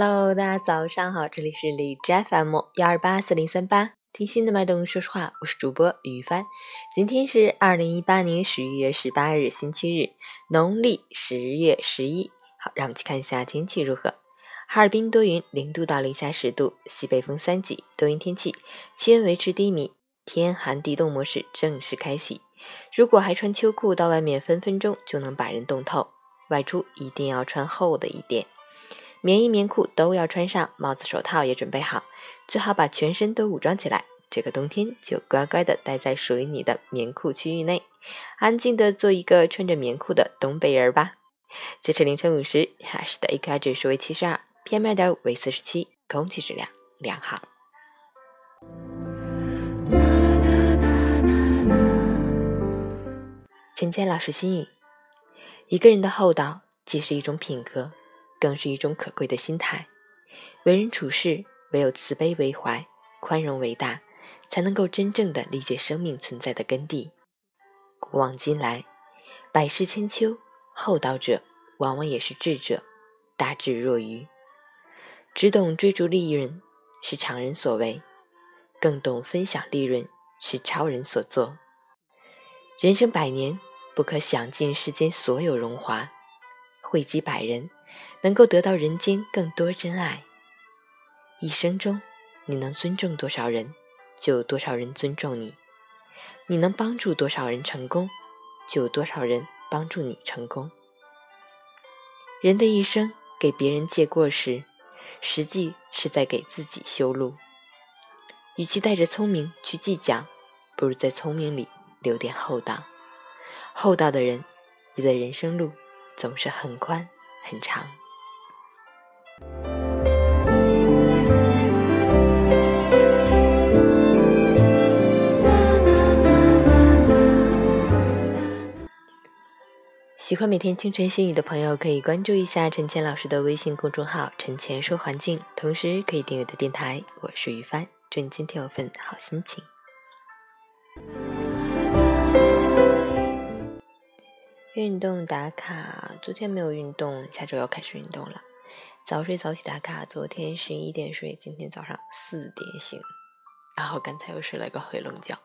Hello，大家早上好，这里是李 FM 幺二八四零三八，听心的脉动说实话，我是主播于帆。今天是二零一八年十一月十八日，星期日，农历十月十一。好，让我们去看一下天气如何。哈尔滨多云，零度到零下十度，西北风三级，多云天气，气温维持低迷，天寒地冻模式正式开启。如果还穿秋裤到外面，分分钟就能把人冻透。外出一定要穿厚的一点，棉衣棉裤都要穿上，帽子手套也准备好，最好把全身都武装起来。这个冬天就乖乖的待在属于你的棉裤区域内，安静的做一个穿着棉裤的东北人吧。截止凌晨五时，哈市的 AQI 指数为七十二，PM 二点五为四十七，空气质量良好。陈谦老师心语。一个人的厚道，既是一种品格，更是一种可贵的心态。为人处事，唯有慈悲为怀，宽容为大，才能够真正的理解生命存在的根蒂。古往今来，百世千秋，厚道者往往也是智者，大智若愚。只懂追逐利润，是常人所为；更懂分享利润，是超人所做。人生百年。不可享尽世间所有荣华，惠及百人，能够得到人间更多真爱。一生中，你能尊重多少人，就有多少人尊重你；你能帮助多少人成功，就有多少人帮助你成功。人的一生给别人借过时，实际是在给自己修路。与其带着聪明去计较，不如在聪明里留点厚道。厚道的人，你的人生路总是很宽很长。喜欢每天清晨心语的朋友，可以关注一下陈谦老师的微信公众号“陈谦说环境”，同时可以订阅的电台。我是于帆，祝你今天有份好心情。运动打卡，昨天没有运动，下周要开始运动了。早睡早起打卡，昨天十一点睡，今天早上四点醒，然后刚才又睡了个回笼觉。